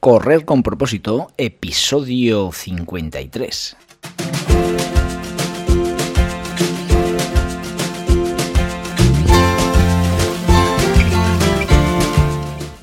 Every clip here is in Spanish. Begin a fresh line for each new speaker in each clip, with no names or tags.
Correr con propósito, episodio 53.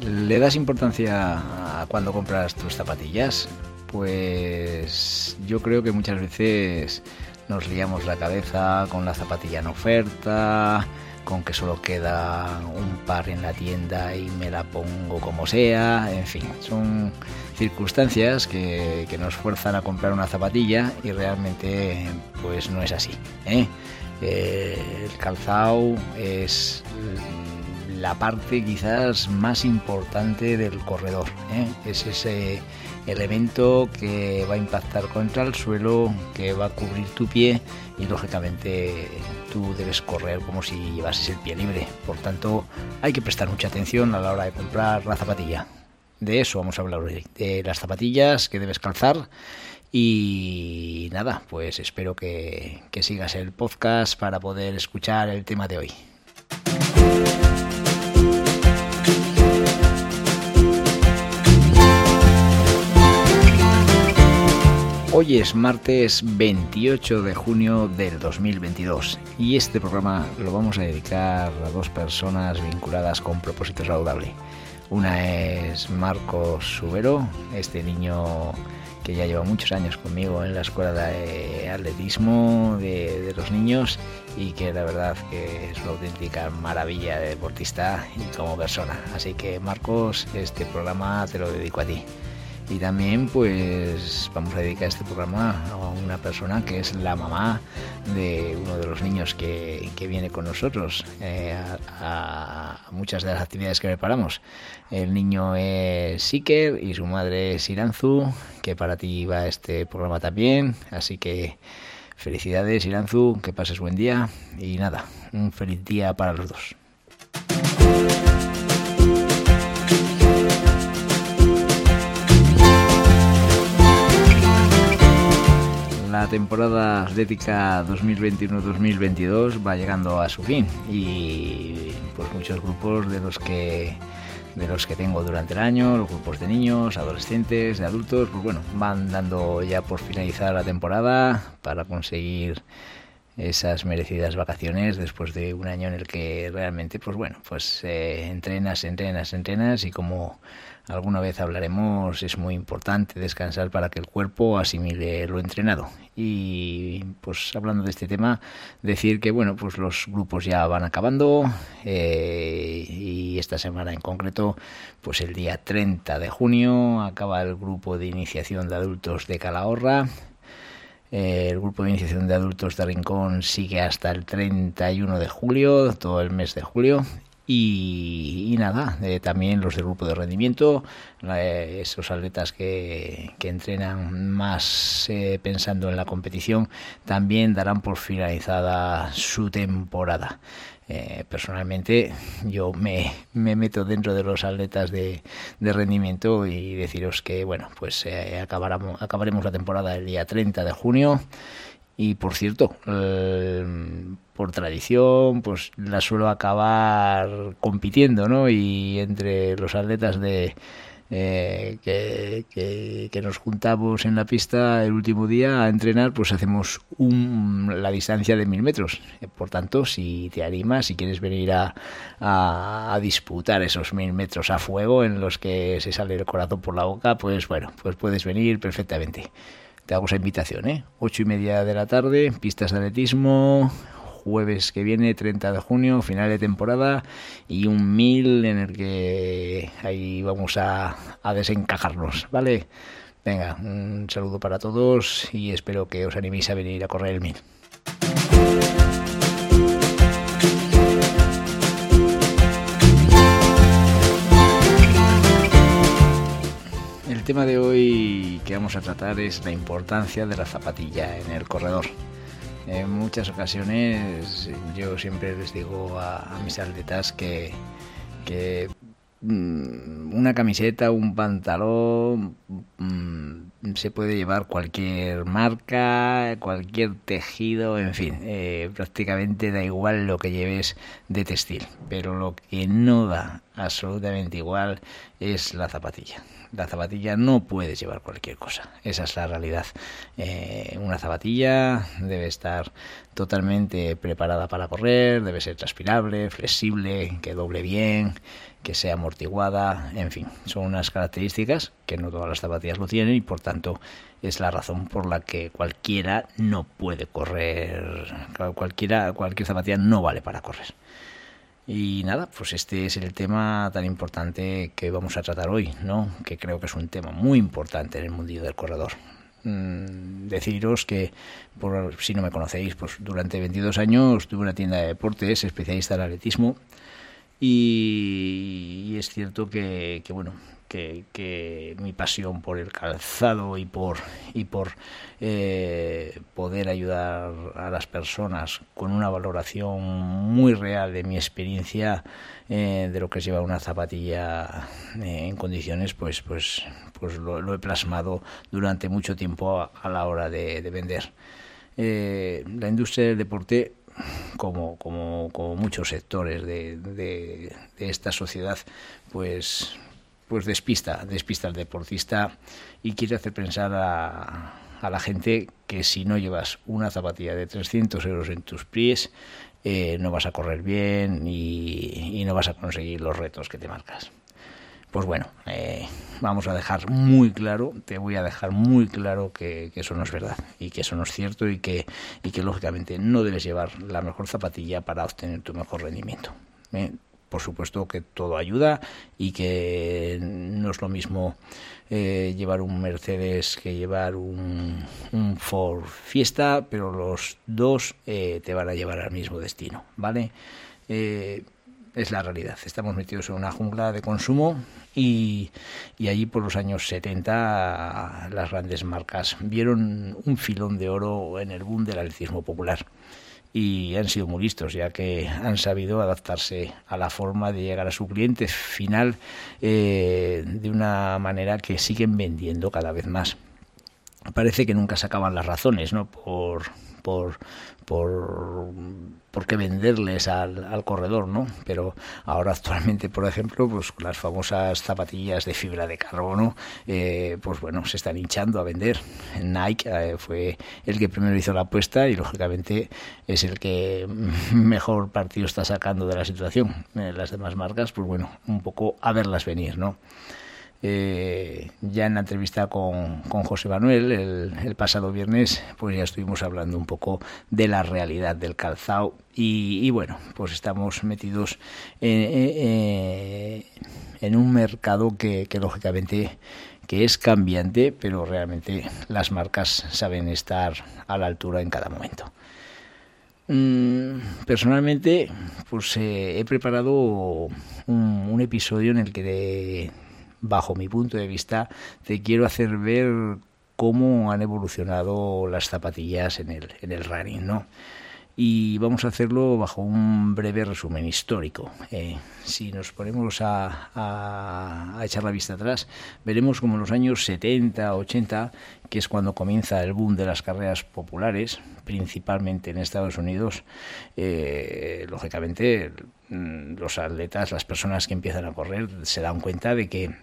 ¿Le das importancia a cuando compras tus zapatillas? Pues yo creo que muchas veces nos liamos la cabeza con la zapatilla en oferta, con que solo queda un par en la tienda y me la pongo como sea, en fin, son circunstancias que, que nos fuerzan a comprar una zapatilla y realmente pues no es así. ¿eh? Eh, el calzado es la parte quizás más importante del corredor. ¿eh? Es ese elemento que va a impactar contra el suelo, que va a cubrir tu pie y lógicamente tú debes correr como si llevases el pie libre. Por tanto, hay que prestar mucha atención a la hora de comprar la zapatilla. De eso vamos a hablar hoy, de las zapatillas que debes calzar. Y nada, pues espero que, que sigas el podcast para poder escuchar el tema de hoy. Hoy es martes 28 de junio del 2022 y este programa lo vamos a dedicar a dos personas vinculadas con propósito saludable. Una es Marcos Subero, este niño que ya lleva muchos años conmigo en la escuela de atletismo de, los niños y que la verdad que es una auténtica maravilla de deportista y como persona. Así que Marcos, este programa te lo dedico a ti. Y también pues vamos a dedicar este programa a una persona que es la mamá de uno de los niños que, viene con nosotros eh, a, a, muchas de las actividades que preparamos. El niño es Siker y su madre es Iranzu, que para ti va este programa también. Así que felicidades Iranzu, que pases buen día y nada, un feliz día para los dos. La temporada atlética 2021-2022 va llegando a su fin y pues muchos grupos de los que de los que tengo durante el año, los grupos de niños, adolescentes, de adultos, pues bueno, van dando ya por finalizar la temporada para conseguir esas merecidas vacaciones después de un año en el que realmente, pues bueno, pues eh, entrenas, entrenas, entrenas y como alguna vez hablaremos, es muy importante descansar para que el cuerpo asimile lo entrenado. Y pues hablando de este tema, decir que bueno, pues los grupos ya van acabando eh, y esta semana en concreto, pues el día 30 de junio acaba el grupo de iniciación de adultos de Calahorra. Eh, el grupo de iniciación de adultos de Rincón sigue hasta el 31 de julio, todo el mes de julio, y, y nada, eh, también los del grupo de rendimiento, eh, esos atletas que, que entrenan más eh, pensando en la competición, también darán por finalizada su temporada. Eh, personalmente yo me, me, meto dentro de los atletas de, de rendimiento y deciros que bueno pues eh, acabaremos, acabaremos la temporada el día 30 de junio y por cierto, eh, por tradición, pues la suelo acabar compitiendo, ¿no? Y entre los atletas de eh, que, nos juntamos en la pista el último día a entrenar, pues hacemos un, la distancia de mil metros. Por tanto, si te animas, si quieres venir a, a, a disputar esos mil metros a fuego en los que se sale el corazón por la boca, pues bueno, pues puedes venir perfectamente te hago esa invitación, ¿eh? Ocho y media de la tarde, pistas de atletismo, jueves que viene, 30 de junio, final de temporada, y un mil en el que ahí vamos a, a desencajarnos, ¿vale? Venga, un saludo para todos y espero que os animéis a venir a correr el mil. Tema de hoy que vamos a tratar es la importancia de la zapatilla en el corredor. En muchas ocasiones yo siempre les digo a, mis atletas que, que mm, una camiseta, un pantalón, mm, se puede llevar cualquier marca, cualquier tejido, en fin, eh, prácticamente da igual lo que lleves de textil, pero lo que no da absolutamente igual es la zapatilla la zapatilla no puedes llevar cualquier cosa. Esa es la realidad. Eh, una zapatilla debe estar totalmente preparada para correr, debe ser transpirable, flexible, que doble bien, que sea amortiguada, en fin, son unas características que no todas las zapatillas lo tienen y por tanto es la razón por la que cualquiera no puede correr, cualquiera, cualquier zapatilla no vale para correr. Y nada, pues este es el tema tan importante que vamos a tratar hoy, ¿no? Que creo que es un tema muy importante en el mundillo del corredor. Mm, deciros que, por, si no me conocéis, pues durante 22 años tuve una tienda de deportes, especialista en atletismo, y, es cierto que, que bueno, que, mi pasión por el calzado y por y por eh, poder ayudar a las personas con una valoración muy real de mi experiencia eh, de lo que es llevar una zapatilla eh, en condiciones pues pues pues lo, he plasmado durante mucho tiempo a, la hora de, vender. La industria del deporte como, como, muchos sectores de, esta sociedad, pues pues despista, despista al deportista y quiere hacer pensar a, a la gente que si no llevas una zapatilla de 300 euros en tus pies, eh, no vas a correr bien y, no vas a conseguir los retos que te marcas. Pues bueno, eh, vamos a dejar muy claro, te voy a dejar muy claro que, eso no es verdad y que eso no es cierto y que, y que lógicamente no debes llevar la mejor zapatilla para obtener tu mejor rendimiento. ¿eh? por supuesto que todo ayuda y que no es lo mismo eh, llevar un Mercedes que llevar un, Ford Fiesta, pero los dos eh, te van a llevar al mismo destino, ¿vale? Eh, es la realidad. Estamos metidos en una jungla de consumo y, y, allí por los años 70 las grandes marcas vieron un filón de oro en el boom del atletismo popular y han sido muy listos, ya que han sabido adaptarse a la forma de llegar a su cliente final eh, de una manera que siguen vendiendo cada vez más. Parece que nunca se acaban las razones, ¿no? Por, por, por, por qué venderles al, al, corredor, ¿no? Pero ahora actualmente, por ejemplo, pues las famosas zapatillas de fibra de carbono, eh, pues bueno, se están hinchando a vender. Nike eh, fue el que primero hizo la apuesta y lógicamente es el que mejor partido está sacando de la situación. Eh, las demás marcas, pues bueno, un poco a verlas venir, ¿no? Eh, ya en la entrevista con, José Manuel el, pasado viernes, pues ya estuvimos hablando un poco de la realidad del calzado y, bueno, pues estamos metidos en, un mercado que, lógicamente que es cambiante, pero realmente las marcas saben estar a la altura en cada momento. Mm, personalmente, pues eh, he preparado un, un, episodio en el que bajo mi punto de vista, te quiero hacer ver cómo han evolucionado las zapatillas en el, en el running, ¿no? y vamos a hacerlo bajo un breve resumen histórico. Eh, si nos ponemos a, a, echar la vista atrás, veremos como en los años 70, 80, que es cuando comienza el boom de las carreras populares, principalmente en Estados Unidos, eh, lógicamente mm, los atletas, las personas que empiezan a correr, se dan cuenta de que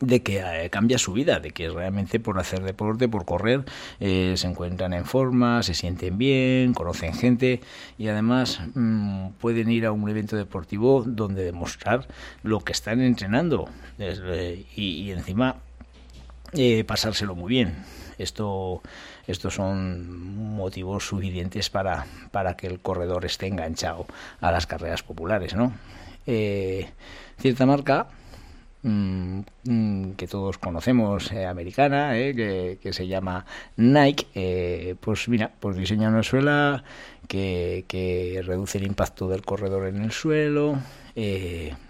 de que eh, cambia su vida, de que realmente por hacer deporte, por correr, eh, se encuentran en forma, se sienten bien, conocen gente y además mm, pueden ir a un evento deportivo donde demostrar lo que están entrenando y, encima eh, pasárselo muy bien. Esto, estos son motivos suficientes para, para que el corredor esté enganchado a las carreras populares, ¿no? cierta marca que todos conocemos eh, americana eh, que, se llama Nike eh, pues mira pues diseña una suela que, que, reduce el impacto del corredor en el suelo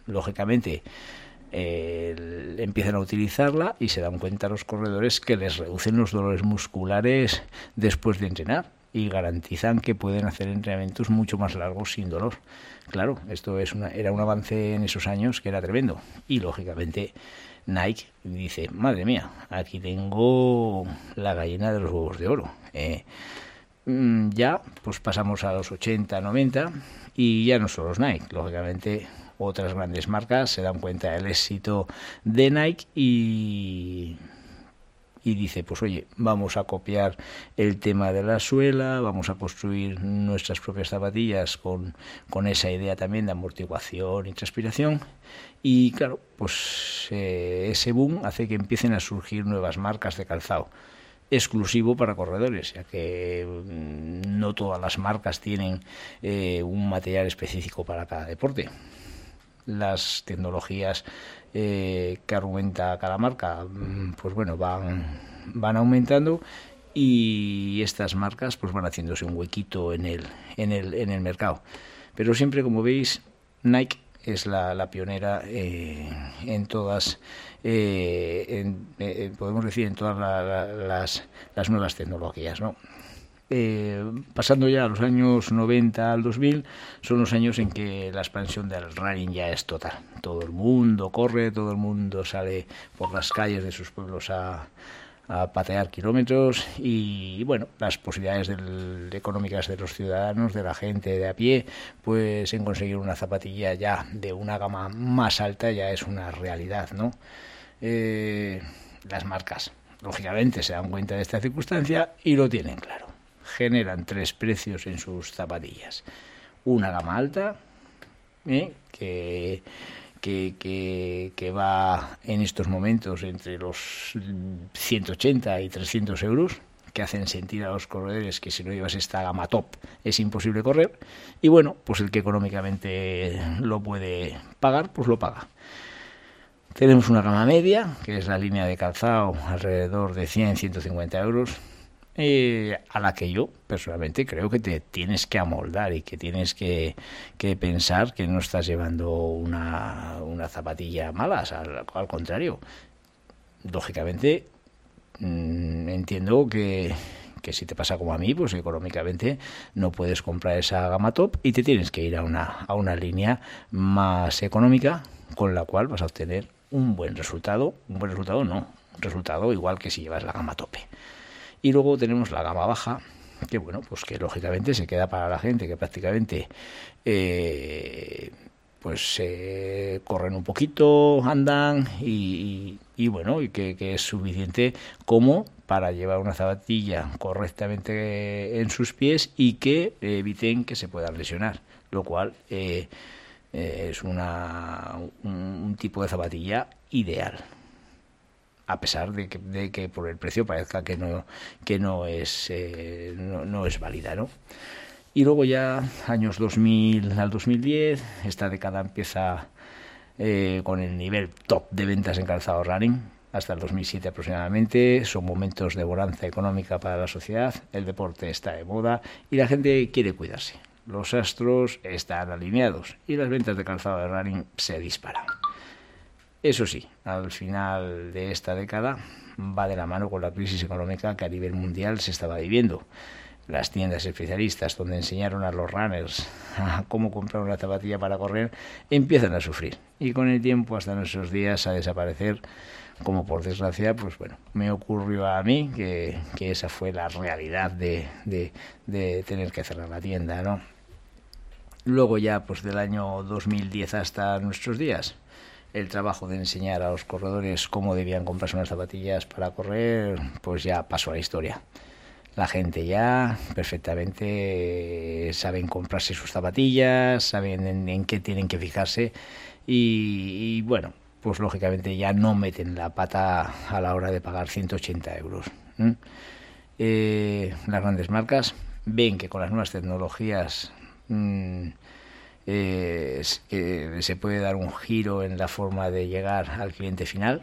lógicamente empiezan a utilizarla y se dan cuenta los corredores que les reducen los dolores musculares después de entrenar y garantizan que pueden hacer entrenamientos mucho más largos sin dolor. Claro, esto es una, era un avance en esos años que era tremendo y lógicamente Nike dice, madre mía, aquí tengo la gallina de los huevos de oro. Eh, mm, ya, pues pasamos a los 80, 90 y ya no solo Nike, lógicamente otras grandes marcas se dan cuenta del éxito de Nike y y dice, pues oye, vamos a copiar el tema de la suela, vamos a construir nuestras propias zapatillas con, con esa idea también de amortiguación y transpiración. Y claro, pues eh, ese boom hace que empiecen a surgir nuevas marcas de calzado exclusivo para corredores, ya que mm, no todas las marcas tienen eh, un material específico para cada deporte. Las tecnologías eh, que argumenta cada marca, mm, pues bueno, van, van aumentando y estas marcas pues van haciéndose un huequito en el, en el, en el mercado. Pero siempre, como veis, Nike es la, la pionera eh, en todas, eh, podemos decir, en todas las, las nuevas tecnologías, ¿no? Eh, pasando ya a los años 90 al 2000, son los años en que la expansión del running ya es total. Todo el mundo corre, todo el mundo sale por las calles de sus pueblos a, patear kilómetros y, bueno, las posibilidades económicas de los ciudadanos, de la gente de a pie, pues en conseguir una zapatilla ya de una gama más alta ya es una realidad, ¿no? Eh, las marcas, lógicamente, se dan cuenta de esta circunstancia y lo tienen claro generan tres precios en sus zapatillas. Una gama alta, ¿eh? que, que, que, va en estos momentos entre los 180 y 300 euros, que hacen sentir a los corredores que si no llevas esta gama top es imposible correr. Y bueno, pues el que económicamente lo puede pagar, pues lo paga. Tenemos una gama media, que es la línea de calzado alrededor de 100-150 euros, eh, a la que yo personalmente creo que te tienes que amoldar y que tienes que, pensar que no estás llevando una, zapatilla mala, al, contrario. Lógicamente, mm, entiendo que, que si te pasa como a mí, pues económicamente no puedes comprar esa gama top y te tienes que ir a una, a una línea más económica con la cual vas a obtener un buen resultado. Un buen resultado no, un resultado igual que si llevas la gama tope. Y luego tenemos la gama baja, que bueno, pues que lógicamente se queda para la gente que prácticamente eh, pues eh, corren un poquito, andan y, bueno, y que, es suficiente como para llevar una zapatilla correctamente en sus pies y que eviten que se puedan lesionar, lo cual eh, es una, un tipo de zapatilla ideal a pesar de que, de que, por el precio parezca que no que no es eh, no, es válida no y luego ya años 2000 al 2010 esta década empieza eh, con el nivel top de ventas en calzado running hasta el 2007 aproximadamente. Son momentos de bonanza económica para la sociedad el deporte está de moda y la gente quiere cuidarse. Los astros están alineados y las ventas de calzado de running se disparan eso sí, al final de esta década va de la mano con la crisis económica que a nivel mundial se estaba viviendo. Las tiendas especialistas donde enseñaron a los runners a cómo comprar una zapatilla para correr empiezan a sufrir y con el tiempo hasta nuestros días a desaparecer como por desgracia, pues bueno, me ocurrió a mí que, esa fue la realidad de, de, de, tener que cerrar la tienda, ¿no? Luego ya, pues del año 2010 hasta nuestros días, el trabajo de enseñar a los corredores cómo debían comprarse unas zapatillas para correr, pues ya pasó a la historia. La gente ya perfectamente saben comprarse sus zapatillas, saben en, qué tienen que fijarse y, bueno, pues lógicamente ya no meten la pata a la hora de pagar 180 euros. Eh, las grandes marcas ven que con las nuevas tecnologías mm, eh, se puede dar un giro en la forma de llegar al cliente final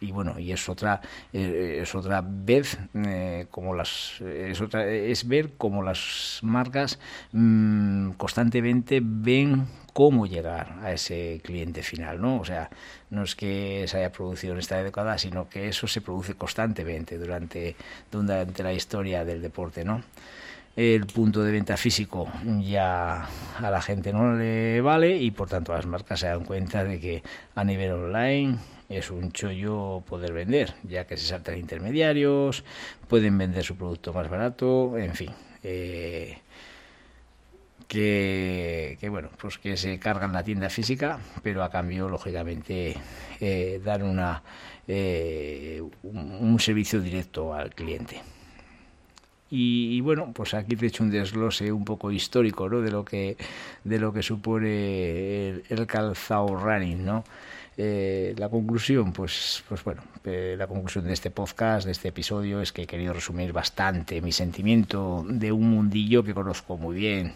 y bueno y es otra eh, otra vez eh, como las es otra es ver cómo las marcas mm, constantemente ven cómo llegar a ese cliente final, ¿no? O sea, no es que se haya producido en esta década, sino que eso se produce constantemente durante, durante la historia del deporte, ¿no? El punto de venta físico ya a la gente no le vale y por tanto las marcas se dan cuenta de que a nivel online es un chollo poder vender, ya que se saltan intermediarios, pueden vender su producto más barato, en fin. Eh, que, bueno, pues que se cargan la tienda física, pero a cambio, lógicamente, eh, dar una, eh, un servicio directo al cliente. Y, bueno, pues aquí te he hecho un desglose un poco histórico ¿no? de lo que de lo que supone el, calzado running, ¿no? Eh, la conclusión, pues, pues bueno, eh, la conclusión de este podcast, de este episodio, es que he querido resumir bastante mi sentimiento de un mundillo que conozco muy bien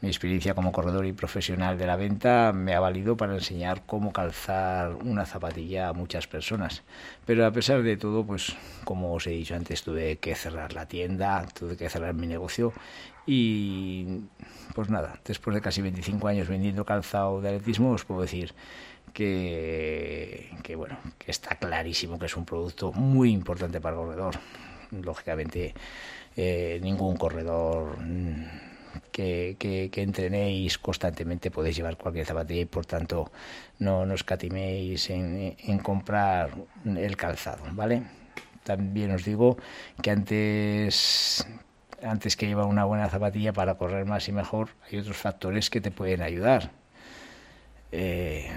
mi experiencia como corredor y profesional de la venta me ha valido para enseñar cómo calzar una zapatilla a muchas personas. Pero a pesar de todo, pues como os he dicho antes, tuve que cerrar la tienda, tuve que cerrar mi negocio y pues nada, después de casi 25 años vendiendo calzado de atletismo, os puedo decir que, bueno, que está clarísimo que es un producto muy importante para el corredor. Lógicamente, eh, ningún corredor que, entrenéis constantemente podéis llevar cualquier zapatilla y por tanto no, nos escatiméis en, en comprar el calzado, ¿vale? También os digo que antes antes que llevar una buena zapatilla para correr más y mejor, hay otros factores que te pueden ayudar. Eh,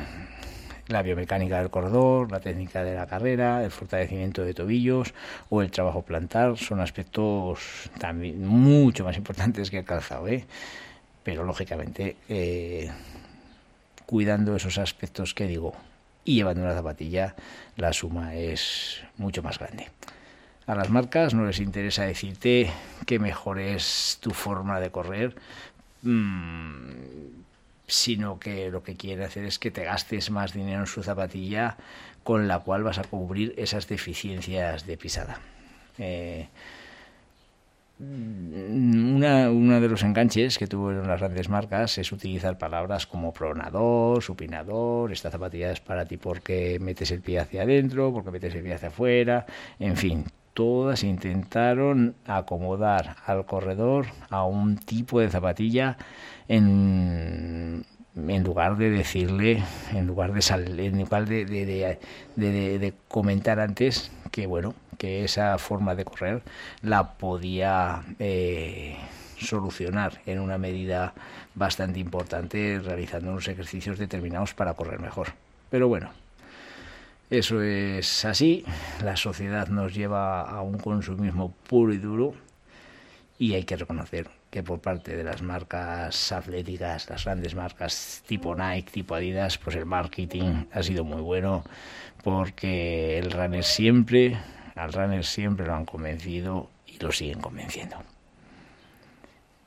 la biomecánica del corredor, la técnica de la carrera, el fortalecimiento de tobillos o el trabajo plantar son aspectos también mucho más importantes que el calzado, ¿eh? pero lógicamente eh, cuidando esos aspectos que digo y llevando una zapatilla, la suma es mucho más grande. A las marcas no les interesa decirte que mejores tu forma de correr. Mm, sino que lo que quiere hacer es que te gastes más dinero en su zapatilla con la cual vas a cubrir esas deficiencias de pisada. Eh, una, de los enganches que tuvieron las grandes marcas es utilizar palabras como pronador, supinador, esta zapatilla es para ti porque metes el pie hacia adentro, porque metes el pie hacia afuera, en fin, todas intentaron acomodar al corredor a un tipo de zapatilla en, lugar de decirle, en lugar de en lugar de, de, de, comentar antes que bueno, que esa forma de correr la podía eh, solucionar en una medida bastante importante realizando unos ejercicios determinados para correr mejor. Pero bueno, eso es así, la sociedad nos lleva a un consumismo puro y duro y hay que reconocer que por parte de las marcas atléticas, las grandes marcas tipo Nike, tipo Adidas, pues el marketing ha sido muy bueno porque el runner siempre, al runner siempre lo han convencido y lo siguen convenciendo.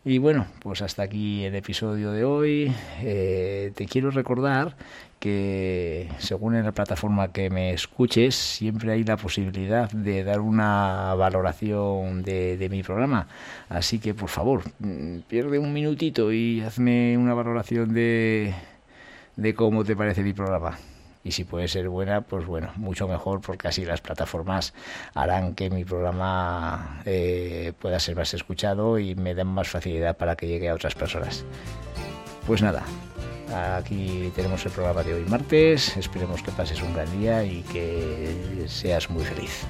Y bueno, pues hasta aquí el episodio de hoy. Eh, te quiero recordar que según en la plataforma que me escuches, siempre hay la posibilidad de dar una valoración de, mi programa. Así que por favor, mm, pierde un minutito y hazme una valoración de, de cómo te parece mi programa y si puede ser buena, pues bueno, mucho mejor porque así las plataformas harán que mi programa eh, pueda ser más escuchado y me den más facilidad para que llegue a otras personas. Pues nada, aquí tenemos el programa de hoy martes, esperemos que pases un gran día y que seas muy feliz.